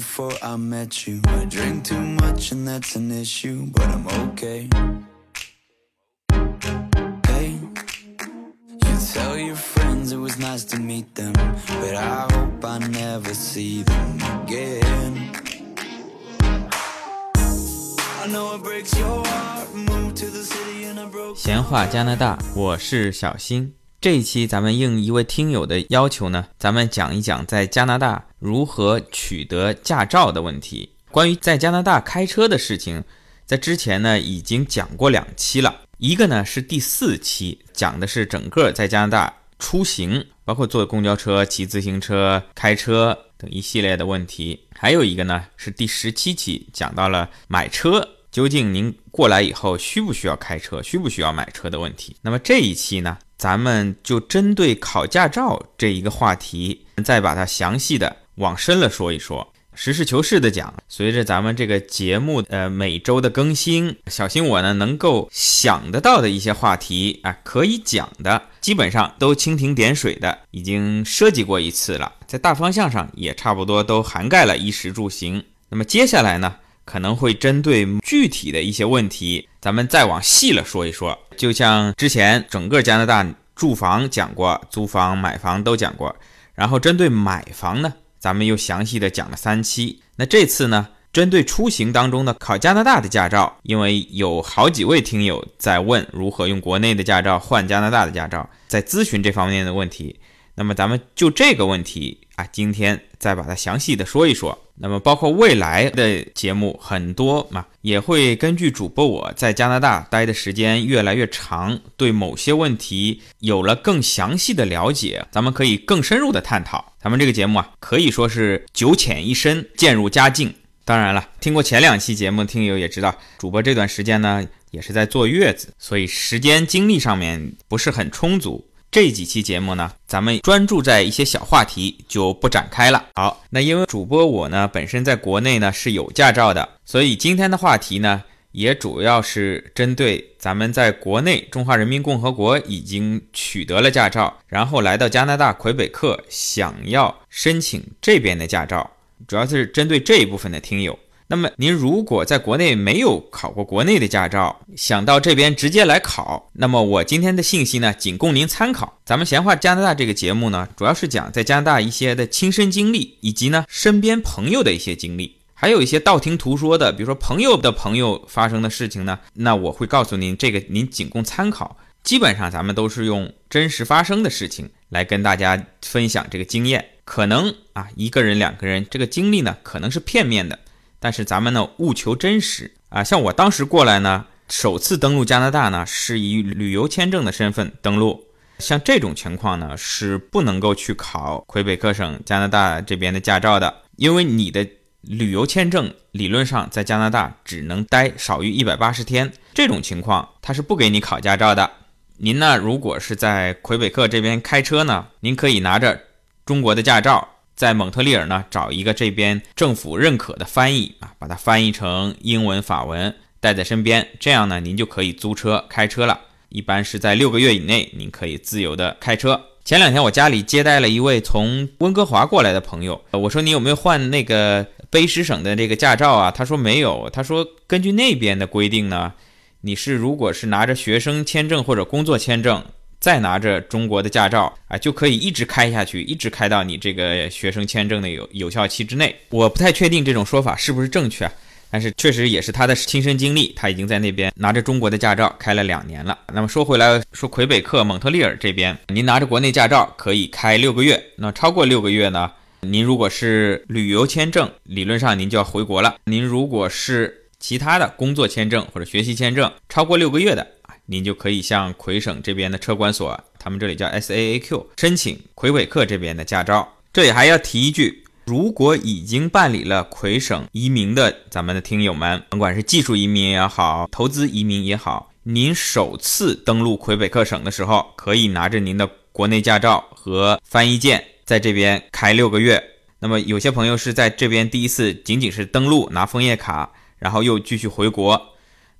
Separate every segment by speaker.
Speaker 1: before I met you. I drink too much and that's an issue, but I'm okay. Hey, you tell your friends it was nice to meet them, but I hope I never see them again. I know it breaks your heart. Moved to the city and I broke.
Speaker 2: 闲话加拿大，我是小新。这一期咱们应一位听友的要求呢，咱们讲一讲在加拿大如何取得驾照的问题。关于在加拿大开车的事情，在之前呢已经讲过两期了，一个呢是第四期，讲的是整个在加拿大出行，包括坐公交车、骑自行车、开车等一系列的问题；还有一个呢是第十七期，讲到了买车。究竟您过来以后需不需要开车，需不需要买车的问题？那么这一期呢，咱们就针对考驾照这一个话题，再把它详细的往深了说一说。实事求是的讲，随着咱们这个节目呃每周的更新，小心我呢能够想得到的一些话题啊，可以讲的，基本上都蜻蜓点水的已经涉及过一次了，在大方向上也差不多都涵盖了衣食住行。那么接下来呢？可能会针对具体的一些问题，咱们再往细了说一说。就像之前整个加拿大住房讲过，租房、买房都讲过，然后针对买房呢，咱们又详细的讲了三期。那这次呢，针对出行当中呢考加拿大的驾照，因为有好几位听友在问如何用国内的驾照换加拿大的驾照，在咨询这方面的问题。那么咱们就这个问题啊，今天再把它详细的说一说。那么，包括未来的节目很多嘛，也会根据主播我在加拿大待的时间越来越长，对某些问题有了更详细的了解，咱们可以更深入的探讨。咱们这个节目啊，可以说是九浅一深，渐入佳境。当然了，听过前两期节目的听友也知道，主播这段时间呢也是在坐月子，所以时间精力上面不是很充足。这几期节目呢，咱们专注在一些小话题，就不展开了。好，那因为主播我呢本身在国内呢是有驾照的，所以今天的话题呢也主要是针对咱们在国内中华人民共和国已经取得了驾照，然后来到加拿大魁北克想要申请这边的驾照，主要是针对这一部分的听友。那么您如果在国内没有考过国内的驾照，想到这边直接来考，那么我今天的信息呢，仅供您参考。咱们闲话加拿大这个节目呢，主要是讲在加拿大一些的亲身经历，以及呢身边朋友的一些经历，还有一些道听途说的，比如说朋友的朋友发生的事情呢，那我会告诉您，这个您仅供参考。基本上咱们都是用真实发生的事情来跟大家分享这个经验，可能啊一个人两个人这个经历呢，可能是片面的。但是咱们呢务求真实啊，像我当时过来呢，首次登陆加拿大呢是以旅游签证的身份登陆，像这种情况呢是不能够去考魁北克省加拿大这边的驾照的，因为你的旅游签证理论上在加拿大只能待少于一百八十天，这种情况他是不给你考驾照的。您呢如果是在魁北克这边开车呢，您可以拿着中国的驾照。在蒙特利尔呢，找一个这边政府认可的翻译啊，把它翻译成英文、法文，带在身边，这样呢，您就可以租车开车了。一般是在六个月以内，您可以自由的开车。前两天我家里接待了一位从温哥华过来的朋友，我说你有没有换那个卑诗省的这个驾照啊？他说没有，他说根据那边的规定呢，你是如果是拿着学生签证或者工作签证。再拿着中国的驾照啊，就可以一直开下去，一直开到你这个学生签证的有有效期之内。我不太确定这种说法是不是正确，但是确实也是他的亲身经历。他已经在那边拿着中国的驾照开了两年了。那么说回来，说魁北克蒙特利尔这边，您拿着国内驾照可以开六个月，那超过六个月呢？您如果是旅游签证，理论上您就要回国了。您如果是其他的工作签证或者学习签证，超过六个月的。您就可以向魁省这边的车管所，他们这里叫 S A A Q，申请魁北克这边的驾照。这里还要提一句，如果已经办理了魁省移民的咱们的听友们，甭管是技术移民也好，投资移民也好，您首次登陆魁北克省的时候，可以拿着您的国内驾照和翻译件，在这边开六个月。那么有些朋友是在这边第一次仅仅是登陆拿枫叶卡，然后又继续回国。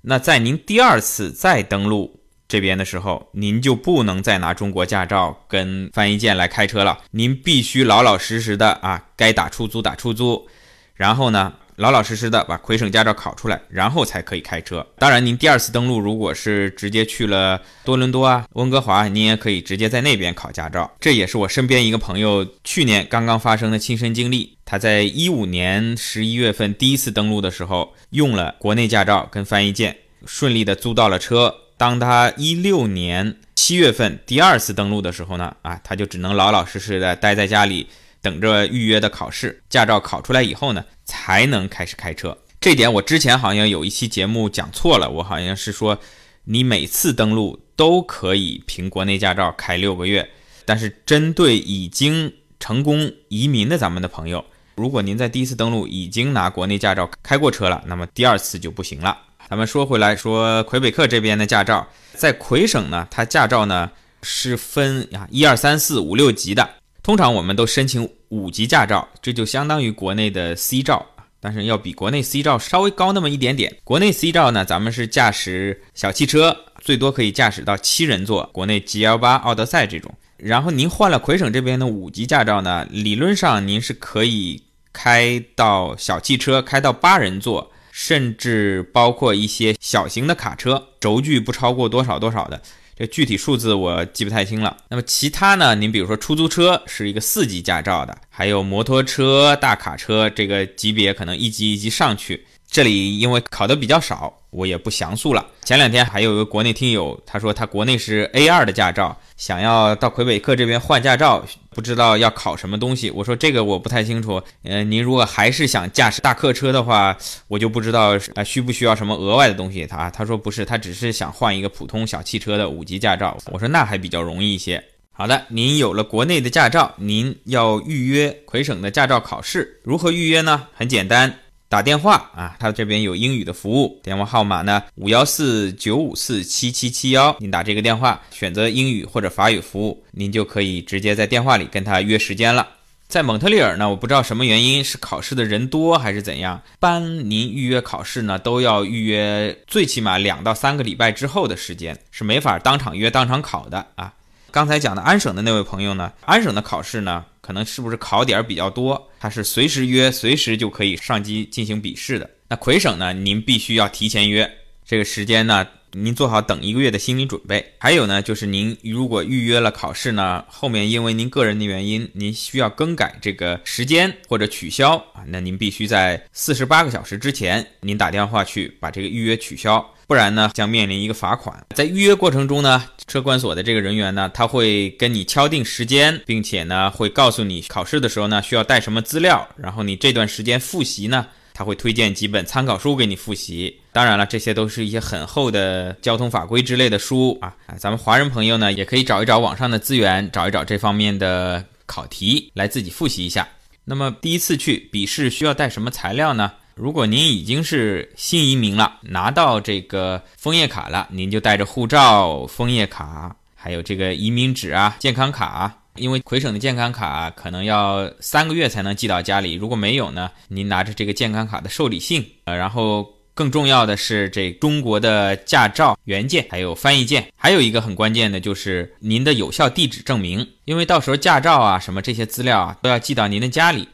Speaker 2: 那在您第二次再登录这边的时候，您就不能再拿中国驾照跟翻译件来开车了。您必须老老实实的啊，该打出租打出租，然后呢，老老实实的把魁省驾照考出来，然后才可以开车。当然，您第二次登陆如果是直接去了多伦多啊、温哥华，您也可以直接在那边考驾照。这也是我身边一个朋友去年刚刚发生的亲身经历。他在一五年十一月份第一次登陆的时候，用了国内驾照跟翻译件，顺利的租到了车。当他一六年七月份第二次登陆的时候呢，啊，他就只能老老实实的待在家里。等着预约的考试，驾照考出来以后呢，才能开始开车。这点我之前好像有一期节目讲错了，我好像是说，你每次登录都可以凭国内驾照开六个月。但是针对已经成功移民的咱们的朋友，如果您在第一次登录已经拿国内驾照开过车了，那么第二次就不行了。咱们说回来，说魁北克这边的驾照，在魁省呢，它驾照呢是分呀一二三四五六级的。通常我们都申请五级驾照，这就相当于国内的 C 照，但是要比国内 C 照稍微高那么一点点。国内 C 照呢，咱们是驾驶小汽车，最多可以驾驶到七人座，国内 GL 八、奥德赛这种。然后您换了魁省这边的五级驾照呢，理论上您是可以开到小汽车，开到八人座，甚至包括一些小型的卡车，轴距不超过多少多少的。具体数字我记不太清了。那么其他呢？您比如说出租车是一个四级驾照的，还有摩托车、大卡车，这个级别可能一级一级上去。这里因为考的比较少。我也不详述了。前两天还有一个国内听友，他说他国内是 A2 的驾照，想要到魁北克这边换驾照，不知道要考什么东西。我说这个我不太清楚。嗯，您如果还是想驾驶大客车的话，我就不知道啊需不需要什么额外的东西。他他说不是，他只是想换一个普通小汽车的五级驾照。我说那还比较容易一些。好的，您有了国内的驾照，您要预约魁省的驾照考试，如何预约呢？很简单。打电话啊，他这边有英语的服务，电话号码呢五幺四九五四七七七幺，您打这个电话，选择英语或者法语服务，您就可以直接在电话里跟他约时间了。在蒙特利尔呢，我不知道什么原因，是考试的人多还是怎样，般您预约考试呢都要预约最起码两到三个礼拜之后的时间，是没法当场约当场考的啊。刚才讲的安省的那位朋友呢，安省的考试呢。可能是不是考点比较多？他是随时约，随时就可以上机进行笔试的。那魁省呢？您必须要提前约这个时间呢，您做好等一个月的心理准备。还有呢，就是您如果预约了考试呢，后面因为您个人的原因，您需要更改这个时间或者取消啊，那您必须在四十八个小时之前，您打电话去把这个预约取消。不然呢，将面临一个罚款。在预约过程中呢，车管所的这个人员呢，他会跟你敲定时间，并且呢，会告诉你考试的时候呢，需要带什么资料。然后你这段时间复习呢，他会推荐几本参考书给你复习。当然了，这些都是一些很厚的交通法规之类的书啊。咱们华人朋友呢，也可以找一找网上的资源，找一找这方面的考题来自己复习一下。那么第一次去笔试需要带什么材料呢？如果您已经是新移民了，拿到这个枫叶卡了，您就带着护照、枫叶卡，还有这个移民纸啊、健康卡。因为魁省的健康卡可能要三个月才能寄到家里，如果没有呢，您拿着这个健康卡的受理信，呃，然后更重要的是这中国的驾照原件，还有翻译件，还有一个很关键的就是您的有效地址证明，因为到时候驾照啊什么这些资料啊都要寄到您的家里。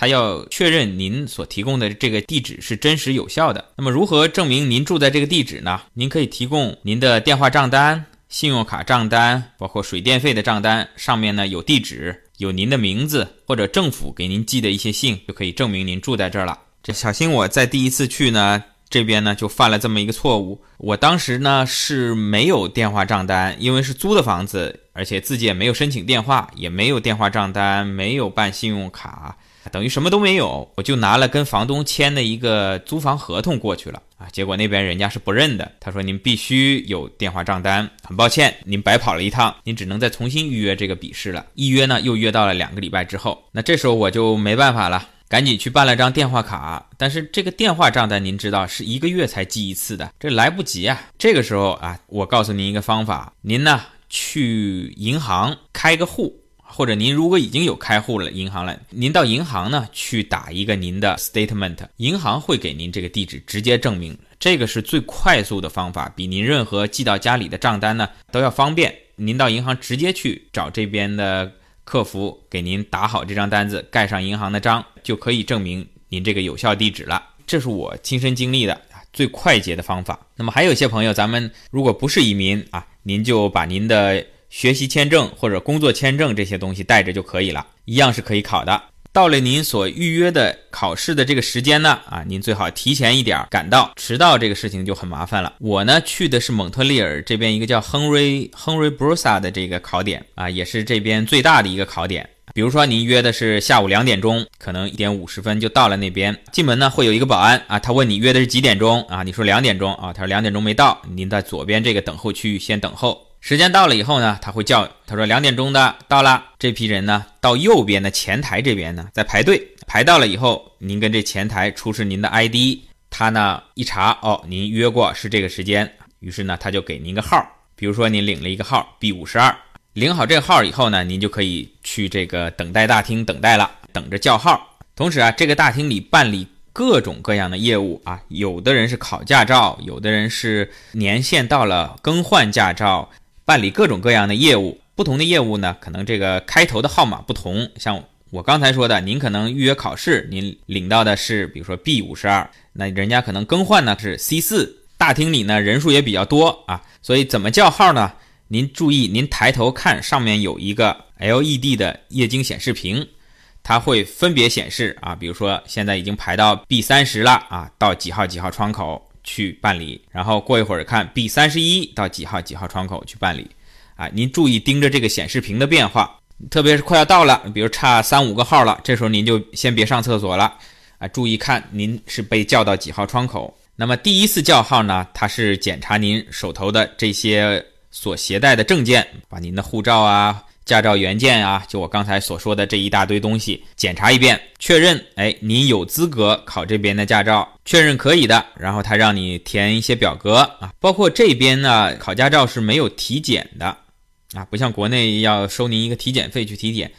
Speaker 2: 他要确认您所提供的这个地址是真实有效的。那么如何证明您住在这个地址呢？您可以提供您的电话账单、信用卡账单，包括水电费的账单，上面呢有地址、有您的名字或者政府给您寄的一些信，就可以证明您住在这儿了。这小心我在第一次去呢，这边呢就犯了这么一个错误。我当时呢是没有电话账单，因为是租的房子，而且自己也没有申请电话，也没有电话账单，没有办信用卡。等于什么都没有，我就拿了跟房东签的一个租房合同过去了啊，结果那边人家是不认的，他说您必须有电话账单，很抱歉您白跑了一趟，您只能再重新预约这个笔试了，预约呢又约到了两个礼拜之后，那这时候我就没办法了，赶紧去办了张电话卡，但是这个电话账单您知道是一个月才寄一次的，这来不及啊，这个时候啊，我告诉您一个方法，您呢去银行开个户。或者您如果已经有开户了银行了，您到银行呢去打一个您的 statement，银行会给您这个地址直接证明，这个是最快速的方法，比您任何寄到家里的账单呢都要方便。您到银行直接去找这边的客服，给您打好这张单子，盖上银行的章，就可以证明您这个有效地址了。这是我亲身经历的最快捷的方法。那么还有一些朋友，咱们如果不是移民啊，您就把您的学习签证或者工作签证这些东西带着就可以了，一样是可以考的。到了您所预约的考试的这个时间呢，啊，您最好提前一点赶到，迟到这个事情就很麻烦了。我呢去的是蒙特利尔这边一个叫亨瑞亨瑞布鲁萨的这个考点啊，也是这边最大的一个考点。比如说您约的是下午两点钟，可能一点五十分就到了那边，进门呢会有一个保安啊，他问你约的是几点钟啊？你说两点钟啊，他说两点钟没到，您在左边这个等候区域先等候。时间到了以后呢，他会叫他说两点钟的到了，这批人呢到右边的前台这边呢在排队，排到了以后，您跟这前台出示您的 ID，他呢一查哦，您约过是这个时间，于是呢他就给您个号，比如说您领了一个号 B 五十二，领好这个号以后呢，您就可以去这个等待大厅等待了，等着叫号。同时啊，这个大厅里办理。各种各样的业务啊，有的人是考驾照，有的人是年限到了更换驾照，办理各种各样的业务。不同的业务呢，可能这个开头的号码不同。像我刚才说的，您可能预约考试，您领到的是比如说 B 五十二，那人家可能更换呢是 C 四。大厅里呢人数也比较多啊，所以怎么叫号呢？您注意，您抬头看上面有一个 LED 的液晶显示屏。它会分别显示啊，比如说现在已经排到 B 三十了啊，到几号几号窗口去办理，然后过一会儿看 B 三十一到几号几号窗口去办理，啊，您注意盯着这个显示屏的变化，特别是快要到了，比如差三五个号了，这时候您就先别上厕所了，啊，注意看您是被叫到几号窗口。那么第一次叫号呢，它是检查您手头的这些所携带的证件，把您的护照啊。驾照原件啊，就我刚才所说的这一大堆东西，检查一遍，确认，哎，您有资格考这边的驾照，确认可以的，然后他让你填一些表格啊，包括这边呢，考驾照是没有体检的啊，不像国内要收您一个体检费去体检，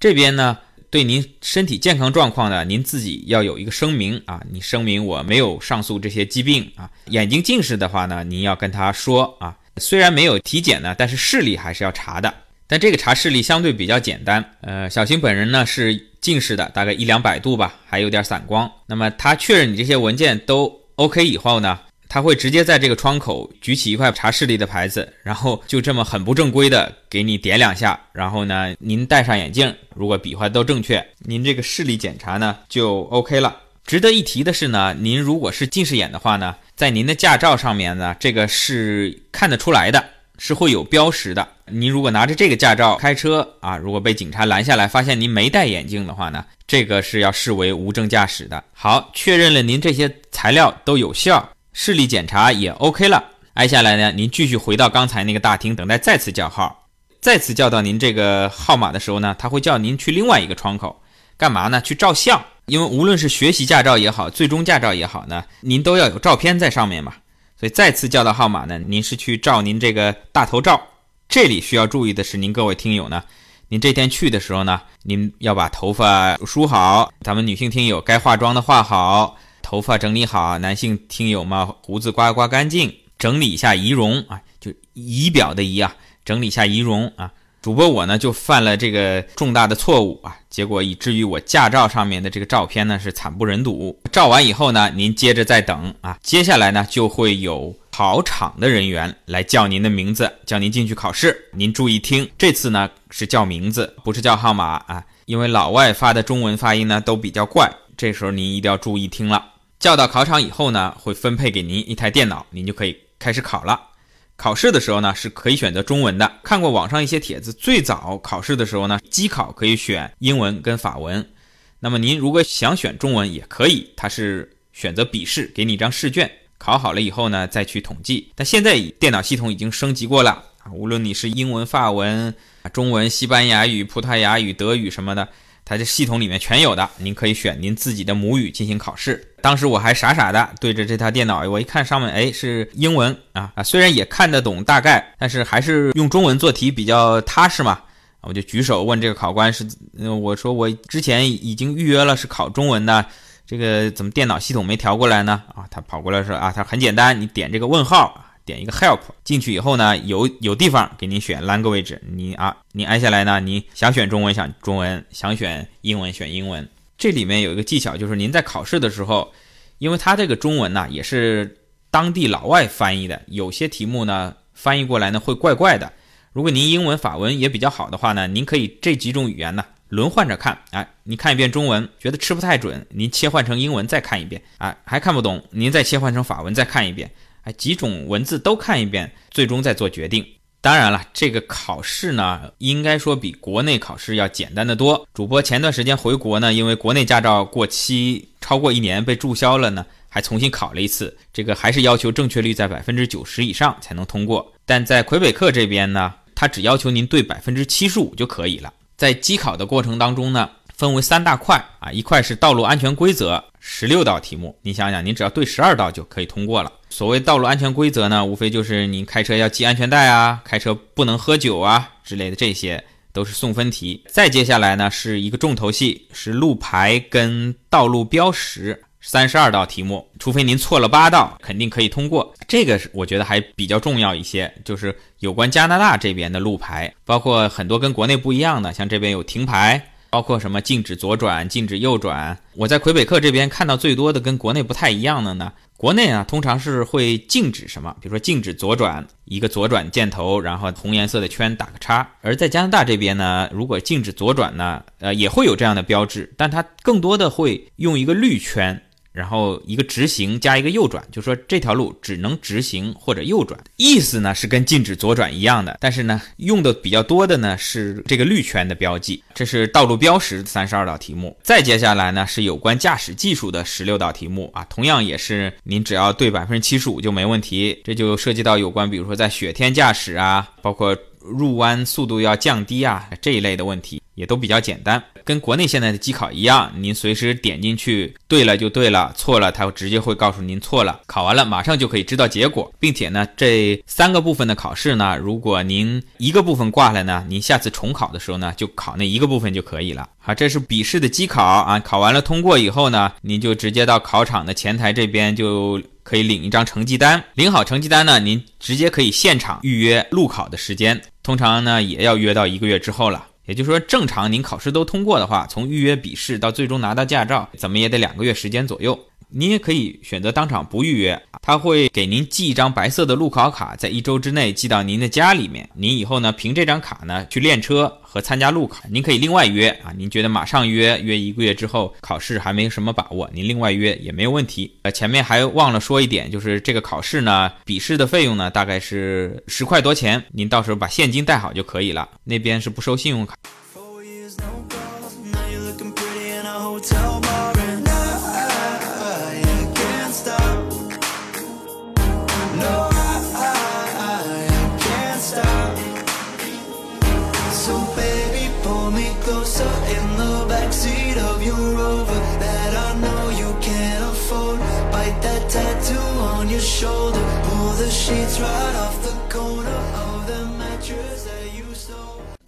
Speaker 2: 这边呢，对您身体健康状况呢，您自己要有一个声明啊，你声明我没有上述这些疾病啊，眼睛近视的话呢，您要跟他说啊，虽然没有体检呢，但是视力还是要查的。但这个查视力相对比较简单，呃，小新本人呢是近视的，大概一两百度吧，还有点散光。那么他确认你这些文件都 OK 以后呢，他会直接在这个窗口举起一块查视力的牌子，然后就这么很不正规的给你点两下，然后呢，您戴上眼镜，如果比划都正确，您这个视力检查呢就 OK 了。值得一提的是呢，您如果是近视眼的话呢，在您的驾照上面呢，这个是看得出来的。是会有标识的。您如果拿着这个驾照开车啊，如果被警察拦下来，发现您没戴眼镜的话呢，这个是要视为无证驾驶的。好，确认了您这些材料都有效，视力检查也 OK 了。挨下来呢，您继续回到刚才那个大厅，等待再次叫号。再次叫到您这个号码的时候呢，他会叫您去另外一个窗口，干嘛呢？去照相。因为无论是学习驾照也好，最终驾照也好呢，您都要有照片在上面嘛。所以再次叫到号码呢，您是去照您这个大头照。这里需要注意的是，您各位听友呢，您这天去的时候呢，您要把头发梳好。咱们女性听友该化妆的化好，头发整理好。男性听友嘛，胡子刮刮干净，整理一下仪容啊，就仪表的仪啊，整理一下仪容啊。主播我呢就犯了这个重大的错误啊，结果以至于我驾照上面的这个照片呢是惨不忍睹。照完以后呢，您接着再等啊，接下来呢就会有考场的人员来叫您的名字，叫您进去考试。您注意听，这次呢是叫名字，不是叫号码啊，因为老外发的中文发音呢都比较怪，这时候您一定要注意听了。叫到考场以后呢，会分配给您一台电脑，您就可以开始考了。考试的时候呢，是可以选择中文的。看过网上一些帖子，最早考试的时候呢，机考可以选英文跟法文。那么您如果想选中文也可以，它是选择笔试，给你一张试卷，考好了以后呢，再去统计。但现在电脑系统已经升级过了啊，无论你是英文、法文、中文、西班牙语、葡萄牙语、德语什么的。它这系统里面全有的，您可以选您自己的母语进行考试。当时我还傻傻的对着这台电脑，我一看上面，哎，是英文啊啊，虽然也看得懂大概，但是还是用中文做题比较踏实嘛。我就举手问这个考官是，我说我之前已经预约了是考中文的，这个怎么电脑系统没调过来呢？啊，他跑过来说啊，他很简单，你点这个问号。点一个 help 进去以后呢，有有地方给您选 language，你啊，你按下来呢，你想选中文选中文，想选英文选英文。这里面有一个技巧，就是您在考试的时候，因为它这个中文呢也是当地老外翻译的，有些题目呢翻译过来呢会怪怪的。如果您英文、法文也比较好的话呢，您可以这几种语言呢轮换着看。哎，你看一遍中文，觉得吃不太准，您切换成英文再看一遍。啊，还看不懂，您再切换成法文再看一遍。哎，几种文字都看一遍，最终再做决定。当然了，这个考试呢，应该说比国内考试要简单的多。主播前段时间回国呢，因为国内驾照过期超过一年被注销了呢，还重新考了一次。这个还是要求正确率在百分之九十以上才能通过。但在魁北克这边呢。它只要求您对百分之七十五就可以了。在机考的过程当中呢，分为三大块啊，一块是道路安全规则，十六道题目。你想想，您只要对十二道就可以通过了。所谓道路安全规则呢，无非就是你开车要系安全带啊，开车不能喝酒啊之类的，这些都是送分题。再接下来呢，是一个重头戏，是路牌跟道路标识。三十二道题目，除非您错了八道，肯定可以通过。这个是我觉得还比较重要一些，就是有关加拿大这边的路牌，包括很多跟国内不一样的，像这边有停牌，包括什么禁止左转、禁止右转。我在魁北克这边看到最多的跟国内不太一样的呢，国内啊通常是会禁止什么，比如说禁止左转，一个左转箭头，然后红颜色的圈打个叉。而在加拿大这边呢，如果禁止左转呢，呃也会有这样的标志，但它更多的会用一个绿圈。然后一个直行加一个右转，就说这条路只能直行或者右转，意思呢是跟禁止左转一样的。但是呢，用的比较多的呢是这个绿圈的标记。这是道路标识三十二道题目。再接下来呢是有关驾驶技术的十六道题目啊，同样也是您只要对百分之七十五就没问题。这就涉及到有关，比如说在雪天驾驶啊，包括。入弯速度要降低啊，这一类的问题也都比较简单，跟国内现在的机考一样，您随时点进去，对了就对了，错了它直接会告诉您错了。考完了马上就可以知道结果，并且呢，这三个部分的考试呢，如果您一个部分挂了呢，您下次重考的时候呢，就考那一个部分就可以了。好，这是笔试的机考啊，考完了通过以后呢，您就直接到考场的前台这边就。可以领一张成绩单，领好成绩单呢，您直接可以现场预约路考的时间，通常呢也要约到一个月之后了。也就是说，正常您考试都通过的话，从预约笔试到最终拿到驾照，怎么也得两个月时间左右。您也可以选择当场不预约，他会给您寄一张白色的路考卡，在一周之内寄到您的家里面。您以后呢，凭这张卡呢去练车和参加路考。您可以另外约啊，您觉得马上约约一个月之后考试还没什么把握，您另外约也没有问题。呃，前面还忘了说一点，就是这个考试呢，笔试的费用呢大概是十块多钱，您到时候把现金带好就可以了，那边是不收信用卡。shoulder, pull the sheets right off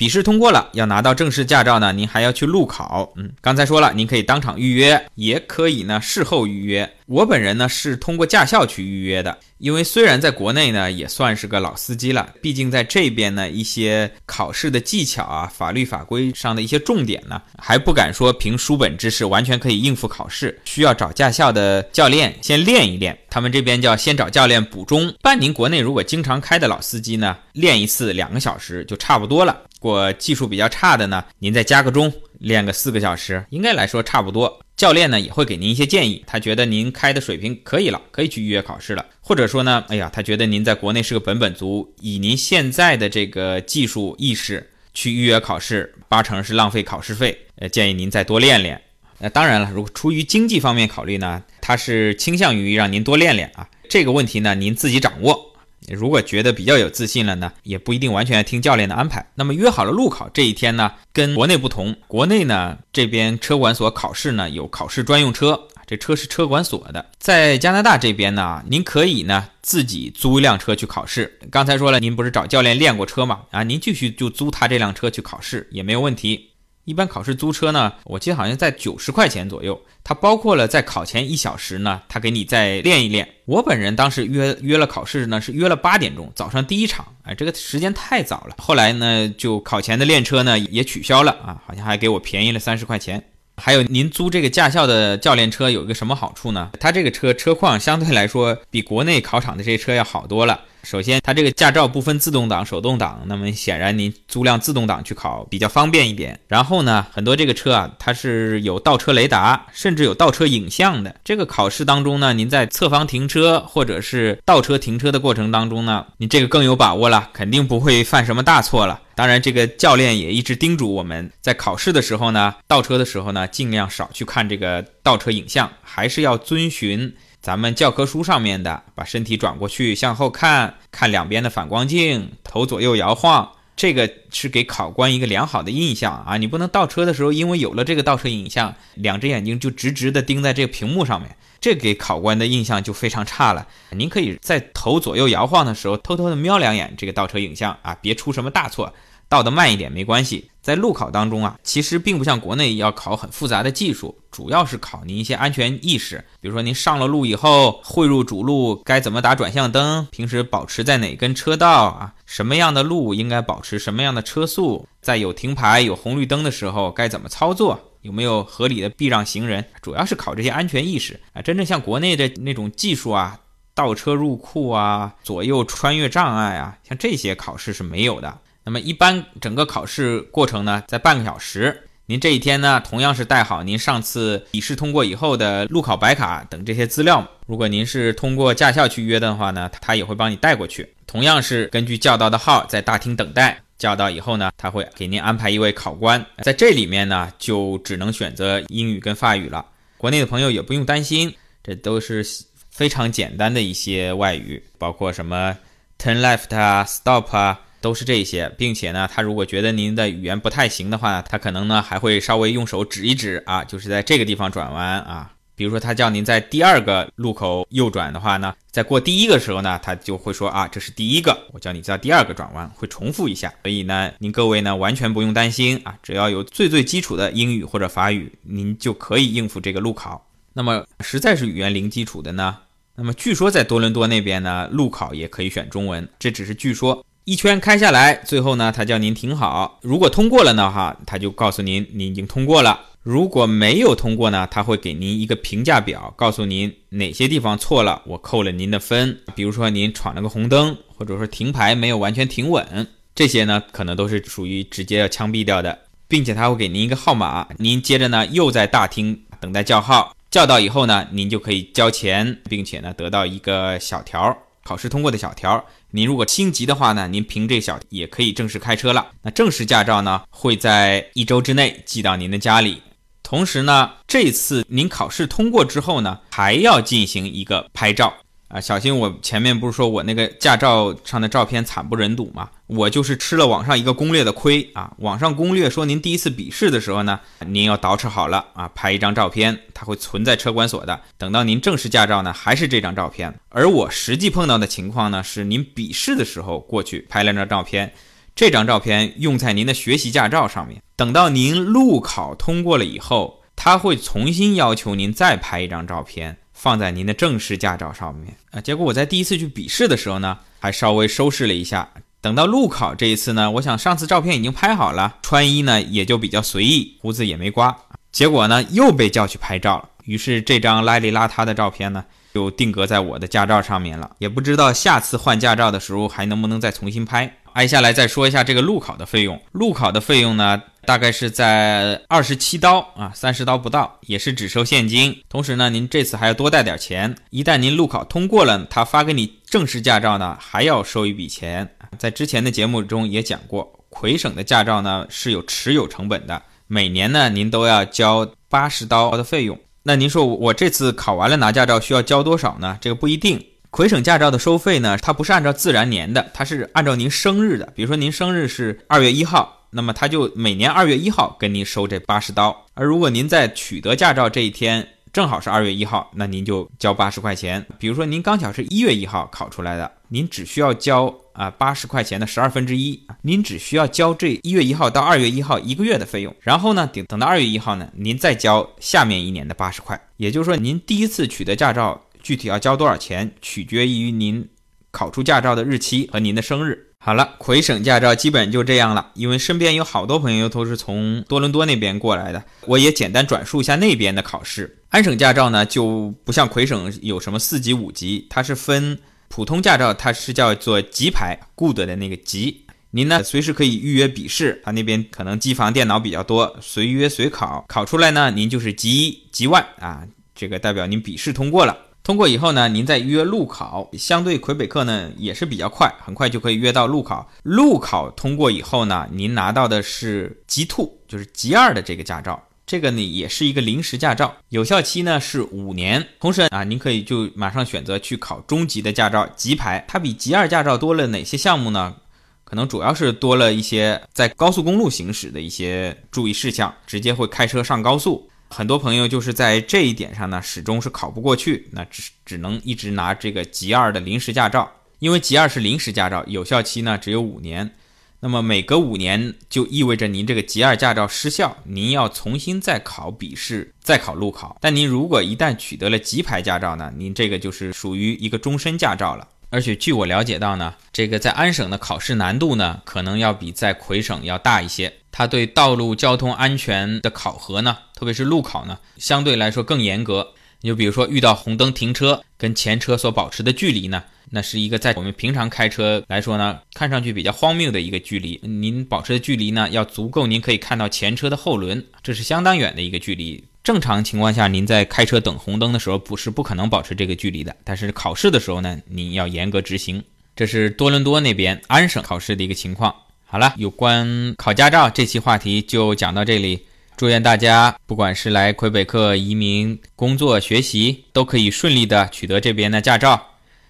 Speaker 2: 笔试通过了，要拿到正式驾照呢，您还要去路考。嗯，刚才说了，您可以当场预约，也可以呢事后预约。我本人呢是通过驾校去预约的，因为虽然在国内呢也算是个老司机了，毕竟在这边呢一些考试的技巧啊、法律法规上的一些重点呢，还不敢说凭书本知识完全可以应付考试，需要找驾校的教练先练一练。他们这边叫先找教练补钟。办您国内如果经常开的老司机呢，练一次两个小时就差不多了。如果技术比较差的呢，您再加个钟，练个四个小时，应该来说差不多。教练呢也会给您一些建议，他觉得您开的水平可以了，可以去预约考试了。或者说呢，哎呀，他觉得您在国内是个本本族，以您现在的这个技术意识去预约考试，八成是浪费考试费。呃，建议您再多练练。那，当然了，如果出于经济方面考虑呢，他是倾向于让您多练练啊。这个问题呢，您自己掌握。如果觉得比较有自信了呢，也不一定完全要听教练的安排。那么约好了路考这一天呢，跟国内不同，国内呢这边车管所考试呢有考试专用车，这车是车管所的。在加拿大这边呢，您可以呢自己租一辆车去考试。刚才说了，您不是找教练练过车吗？啊，您继续就租他这辆车去考试也没有问题。一般考试租车呢，我记得好像在九十块钱左右。它包括了在考前一小时呢，他给你再练一练。我本人当时约约了考试呢，是约了八点钟，早上第一场。哎，这个时间太早了。后来呢，就考前的练车呢也取消了啊，好像还给我便宜了三十块钱。还有您租这个驾校的教练车有一个什么好处呢？它这个车车况相对来说比国内考场的这些车要好多了。首先，它这个驾照不分自动挡、手动挡，那么显然您租辆自动挡去考比较方便一点。然后呢，很多这个车啊，它是有倒车雷达，甚至有倒车影像的。这个考试当中呢，您在侧方停车或者是倒车停车的过程当中呢，你这个更有把握了，肯定不会犯什么大错了。当然，这个教练也一直叮嘱我们在考试的时候呢，倒车的时候呢，尽量少去看这个倒车影像，还是要遵循。咱们教科书上面的，把身体转过去，向后看，看两边的反光镜，头左右摇晃，这个是给考官一个良好的印象啊！你不能倒车的时候，因为有了这个倒车影像，两只眼睛就直直的盯在这个屏幕上面，这给考官的印象就非常差了。您可以在头左右摇晃的时候，偷偷的瞄两眼这个倒车影像啊，别出什么大错。倒得慢一点没关系，在路考当中啊，其实并不像国内要考很复杂的技术，主要是考您一些安全意识。比如说您上了路以后，汇入主路该怎么打转向灯，平时保持在哪根车道啊？什么样的路应该保持什么样的车速？在有停牌、有红绿灯的时候该怎么操作？有没有合理的避让行人？主要是考这些安全意识啊。真正像国内的那种技术啊，倒车入库啊，左右穿越障碍啊，像这些考试是没有的。那么一般整个考试过程呢，在半个小时。您这一天呢，同样是带好您上次笔试通过以后的路考白卡等这些资料。如果您是通过驾校去约的话呢，他也会帮你带过去。同样是根据叫到的号在大厅等待，叫到以后呢，他会给您安排一位考官。在这里面呢，就只能选择英语跟法语了。国内的朋友也不用担心，这都是非常简单的一些外语，包括什么 turn left 啊，stop 啊。都是这些，并且呢，他如果觉得您的语言不太行的话，他可能呢还会稍微用手指一指啊，就是在这个地方转弯啊。比如说他叫您在第二个路口右转的话呢，在过第一个时候呢，他就会说啊，这是第一个，我叫你在第二个转弯，会重复一下。所以呢，您各位呢完全不用担心啊，只要有最最基础的英语或者法语，您就可以应付这个路考。那么实在是语言零基础的呢，那么据说在多伦多那边呢，路考也可以选中文，这只是据说。一圈开下来，最后呢，他叫您停好。如果通过了呢，哈，他就告诉您您已经通过了。如果没有通过呢，他会给您一个评价表，告诉您哪些地方错了，我扣了您的分。比如说您闯了个红灯，或者说停牌没有完全停稳，这些呢，可能都是属于直接要枪毙掉的，并且他会给您一个号码，您接着呢又在大厅等待叫号，叫到以后呢，您就可以交钱，并且呢得到一个小条。考试通过的小条，您如果心急的话呢，您凭这小也可以正式开车了。那正式驾照呢，会在一周之内寄到您的家里。同时呢，这次您考试通过之后呢，还要进行一个拍照。啊，小心！我前面不是说我那个驾照上的照片惨不忍睹吗？我就是吃了网上一个攻略的亏啊！网上攻略说，您第一次笔试的时候呢，您要捯饬好了啊，拍一张照片，它会存在车管所的。等到您正式驾照呢，还是这张照片。而我实际碰到的情况呢，是您笔试的时候过去拍了张照片，这张照片用在您的学习驾照上面。等到您路考通过了以后，他会重新要求您再拍一张照片。放在您的正式驾照上面啊，结果我在第一次去笔试的时候呢，还稍微收拾了一下。等到路考这一次呢，我想上次照片已经拍好了，穿衣呢也就比较随意，胡子也没刮。结果呢又被叫去拍照了，于是这张邋里邋遢的照片呢，就定格在我的驾照上面了。也不知道下次换驾照的时候还能不能再重新拍。挨下来再说一下这个路考的费用，路考的费用呢？大概是在二十七刀啊，三十刀不到，也是只收现金。同时呢，您这次还要多带点钱。一旦您路考通过了，他发给你正式驾照呢，还要收一笔钱。在之前的节目中也讲过，魁省的驾照呢是有持有成本的，每年呢您都要交八十刀的费用。那您说我这次考完了拿驾照需要交多少呢？这个不一定。魁省驾照的收费呢，它不是按照自然年的，它是按照您生日的。比如说您生日是二月一号。那么他就每年二月一号跟您收这八十刀，而如果您在取得驾照这一天正好是二月一号，那您就交八十块钱。比如说您刚巧是一月一号考出来的，您只需要交啊八十块钱的十二分之一，您只需要交这一月一号到二月一号一个月的费用，然后呢等等到二月一号呢，您再交下面一年的八十块。也就是说，您第一次取得驾照具体要交多少钱，取决于您考出驾照的日期和您的生日。好了，魁省驾照基本就这样了，因为身边有好多朋友都是从多伦多那边过来的，我也简单转述一下那边的考试。安省驾照呢就不像魁省有什么四级五级，它是分普通驾照，它是叫做级牌 good 的那个级，您呢随时可以预约笔试，他那边可能机房电脑比较多，随约随考，考出来呢您就是级一级万啊，这个代表您笔试通过了。通过以后呢，您再约路考，相对魁北克呢也是比较快，很快就可以约到路考。路考通过以后呢，您拿到的是级 two，就是级二的这个驾照。这个呢也是一个临时驾照，有效期呢是五年。同时啊，您可以就马上选择去考中级的驾照，级牌。它比级二驾照多了哪些项目呢？可能主要是多了一些在高速公路行驶的一些注意事项，直接会开车上高速。很多朋友就是在这一点上呢，始终是考不过去，那只只能一直拿这个级二的临时驾照，因为级二是临时驾照，有效期呢只有五年，那么每隔五年就意味着您这个级二驾照失效，您要重新再考笔试，再考路考。但您如果一旦取得了级牌驾照呢，您这个就是属于一个终身驾照了。而且据我了解到呢，这个在安省的考试难度呢，可能要比在魁省要大一些。它对道路交通安全的考核呢，特别是路考呢，相对来说更严格。你就比如说遇到红灯停车，跟前车所保持的距离呢，那是一个在我们平常开车来说呢，看上去比较荒谬的一个距离。您保持的距离呢，要足够您可以看到前车的后轮，这是相当远的一个距离。正常情况下，您在开车等红灯的时候，不是不可能保持这个距离的。但是考试的时候呢，您要严格执行。这是多伦多那边安省考试的一个情况。好了，有关考驾照这期话题就讲到这里。祝愿大家，不管是来魁北克移民、工作、学习，都可以顺利的取得这边的驾照。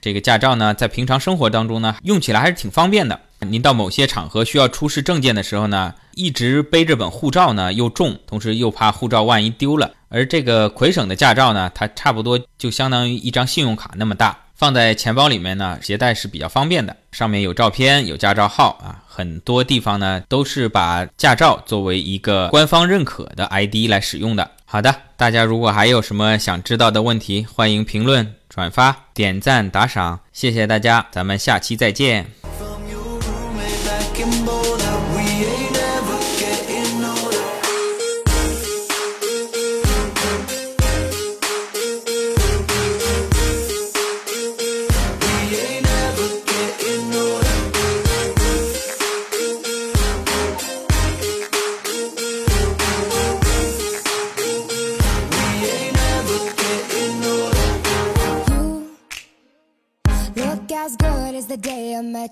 Speaker 2: 这个驾照呢，在平常生活当中呢，用起来还是挺方便的。您到某些场合需要出示证件的时候呢，一直背着本护照呢又重，同时又怕护照万一丢了。而这个魁省的驾照呢，它差不多就相当于一张信用卡那么大。放在钱包里面呢，携带是比较方便的。上面有照片，有驾照号啊，很多地方呢都是把驾照作为一个官方认可的 ID 来使用的。好的，大家如果还有什么想知道的问题，欢迎评论、转发、点赞、打赏，谢谢大家，咱们下期再见。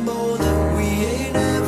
Speaker 2: remember that we ain't